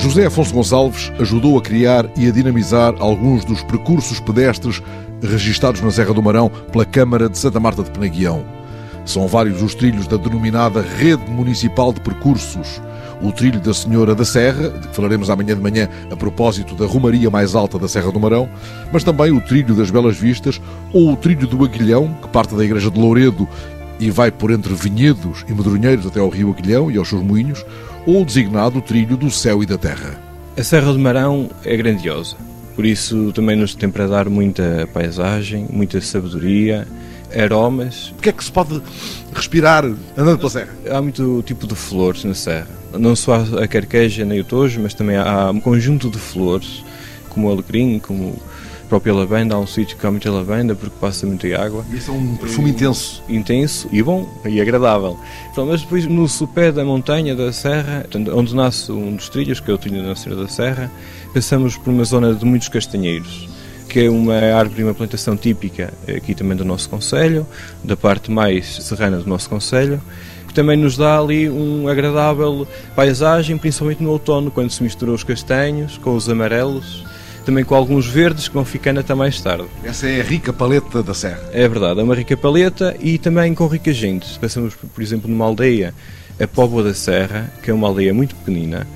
José Afonso Gonçalves ajudou a criar e a dinamizar alguns dos percursos pedestres registados na Serra do Marão pela Câmara de Santa Marta de Penaguião. São vários os trilhos da denominada Rede Municipal de Percursos. O trilho da Senhora da Serra, de que falaremos amanhã de manhã a propósito da Romaria mais alta da Serra do Marão, mas também o trilho das Belas Vistas ou o trilho do Aguilhão, que parte da Igreja de Louredo e vai por entre vinhedos e medronheiros até ao rio Aguilhão e aos seus moinhos, ou o designado trilho do céu e da terra. A Serra do Marão é grandiosa, por isso também nos tem para dar muita paisagem, muita sabedoria, aromas. O que é que se pode respirar andando pela serra? Há muito tipo de flores na serra. Não só a carqueja nem o tojo, mas também há um conjunto de flores, como o alecrim, como própria lavanda. Há um sítio que há muita lavanda porque passa muita água. E isso é um perfume intenso. Intenso e bom e agradável. Mas depois no sopé da montanha da serra, onde nasce um dos trilhos, que é o trilho da Senhora da Serra, passamos por uma zona de muitos castanheiros que é uma árvore e uma plantação típica aqui também do nosso Conselho, da parte mais serrana do nosso Conselho, que também nos dá ali uma agradável paisagem, principalmente no outono, quando se misturam os castanhos com os amarelos, também com alguns verdes que vão ficando até mais tarde. Essa é a rica paleta da serra. É verdade, é uma rica paleta e também com rica gente. Passamos, por exemplo, numa aldeia, a Póvoa da Serra, que é uma aldeia muito pequenina,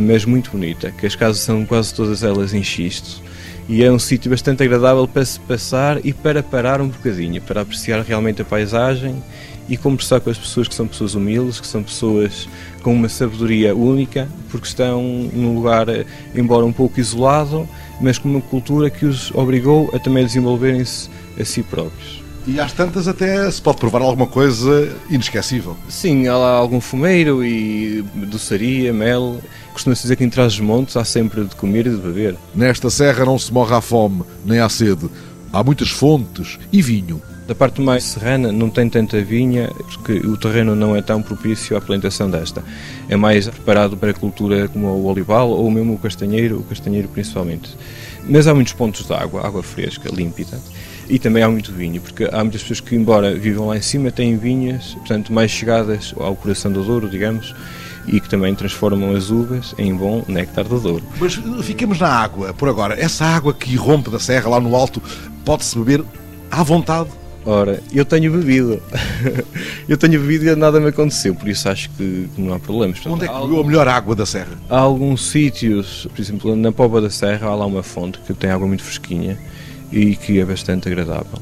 mas muito bonita, que as casas são quase todas elas em xisto e é um sítio bastante agradável para se passar e para parar um bocadinho, para apreciar realmente a paisagem e conversar com as pessoas que são pessoas humildes, que são pessoas com uma sabedoria única, porque estão num lugar, embora um pouco isolado, mas com uma cultura que os obrigou a também desenvolverem-se a si próprios. E às tantas até se pode provar alguma coisa inesquecível. Sim, há lá algum fumeiro e doçaria, mel. Costuma-se dizer que em trás dos montes há sempre de comer e de beber. Nesta serra não se morre à fome, nem à sede. Há muitas fontes e vinho. Da parte mais serrana não tem tanta vinha, porque o terreno não é tão propício à plantação desta. É mais preparado para a cultura como o olival ou mesmo o castanheiro, o castanheiro principalmente. Mas há muitos pontos de água, água fresca, límpida. E também há muito vinho, porque há muitas pessoas que, embora vivam lá em cima, têm vinhas, portanto, mais chegadas ao coração do Douro, digamos, e que também transformam as uvas em bom néctar do Douro. Mas fiquemos na água, por agora. Essa água que irrompe da serra lá no alto, pode-se beber à vontade? Ora, eu tenho bebido. eu tenho bebido e nada me aconteceu, por isso acho que não há problemas. Portanto, Onde é que bebeu a melhor água da serra? Há alguns sítios, por exemplo, na Póvoa da Serra há lá uma fonte que tem água muito fresquinha e que é bastante agradável.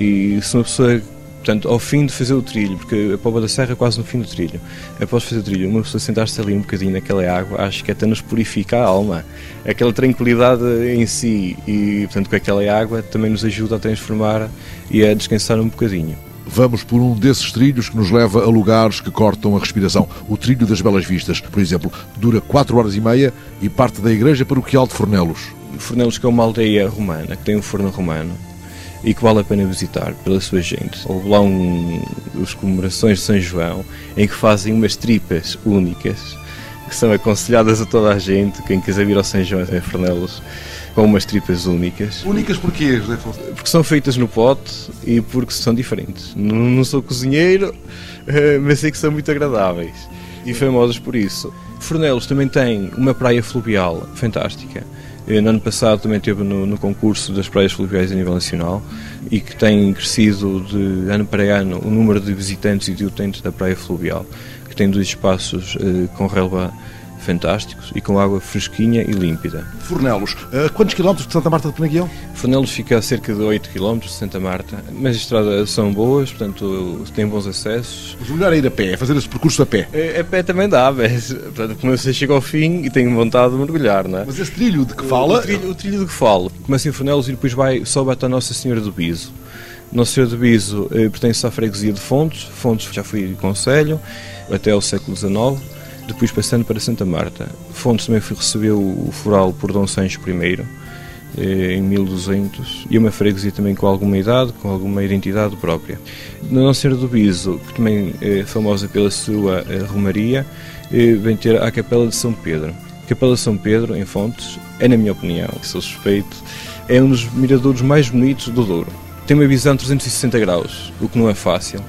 E se uma pessoa, portanto, ao fim de fazer o trilho, porque a Póvoa da Serra é quase no fim do trilho, após fazer o trilho, uma pessoa sentar-se ali um bocadinho naquela água, acho que até nos purifica a alma. Aquela tranquilidade em si e, portanto, com aquela água também nos ajuda a transformar e a descansar um bocadinho. Vamos por um desses trilhos que nos leva a lugares que cortam a respiração. O trilho das Belas Vistas, por exemplo, dura 4 horas e meia e parte da igreja paroquial de Fornelos. Fornelos que é uma aldeia romana, que tem um forno romano e que vale a pena visitar pela sua gente. Houve lá um, as comemorações de São João em que fazem umas tripas únicas que são aconselhadas a toda a gente, quem quiser vir ao São João em Fornelos, com umas tripas únicas. Únicas porquê, José Afonso? Porque são feitas no pote e porque são diferentes. Não, não sou cozinheiro, mas sei que são muito agradáveis e famosas por isso. Fornelos também tem uma praia fluvial fantástica. No ano passado também esteve no, no, concurso das praias fluviais a nível nacional e que tem crescido de ano para ano o número de visitantes e de utentes da praia fluvial, que tem dois espaços eh, com relva fantásticos e com água fresquinha e límpida. Fornelos, a quantos quilómetros de Santa Marta de Penaguião? Fornelos fica a cerca de 8 quilómetros de Santa Marta, mas as estradas são boas, portanto tem bons acessos. Mas o melhor é ir a pé, é fazer esse percurso a pé. A, a pé também dá, mas portanto, como você chega ao fim e tem vontade de mergulhar, não é? Mas esse trilho de que fala... O, trilho, o trilho de que falo, começa em Fornelos e depois vai, sobe até a Nossa Senhora do Biso. Nossa Senhora do Biso eh, pertence à freguesia de Fontes, Fontes já foi conselho até ao século XIX, depois passando para Santa Marta. Fontes também recebeu o foral por Dom Sancho I, em 1200, e uma freguesia também com alguma idade, com alguma identidade própria. Na Nossa Senhora do Biso, que também é famosa pela sua romaria, vem ter a Capela de São Pedro. A Capela de São Pedro, em Fontes, é, na minha opinião, sou suspeito, é um dos miradouros mais bonitos do Douro. Tem uma visão 360 graus, o que não é fácil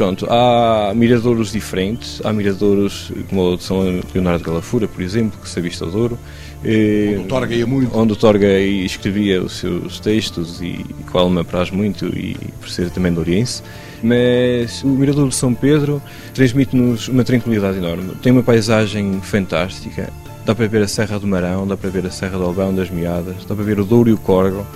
Pronto, há miradouros diferentes, há miradouros como o de São Leonardo de Galafura, por exemplo, que se avista o Douro. Eh, onde o Torga ia muito. Onde o Torga escrevia os seus textos e qual me apraz muito e por ser também doriense. Mas o Mirador de São Pedro transmite-nos uma tranquilidade enorme. Tem uma paisagem fantástica. Dá para ver a Serra do Marão, dá para ver a Serra do Albão das Meadas, dá para ver o Douro e o Corgo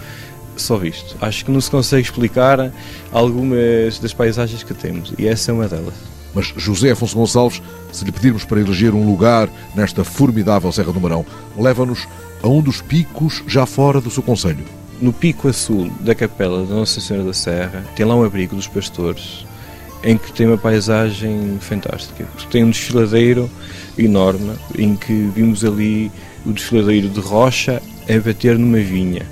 só visto. Acho que não se consegue explicar algumas das paisagens que temos e essa é uma delas. Mas José Afonso Gonçalves, se lhe pedirmos para eleger um lugar nesta formidável Serra do Marão, leva-nos a um dos picos já fora do seu conselho. No pico a sul da capela da Nossa Senhora da Serra, tem lá um abrigo dos pastores, em que tem uma paisagem fantástica. Tem um desfiladeiro enorme, em que vimos ali o desfiladeiro de rocha a bater numa vinha.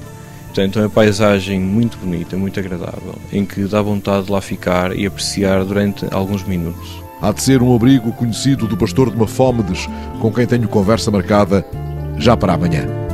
Portanto, é uma paisagem muito bonita, muito agradável, em que dá vontade de lá ficar e apreciar durante alguns minutos. Há de ser um abrigo conhecido do pastor de Mafómedes, com quem tenho conversa marcada já para amanhã.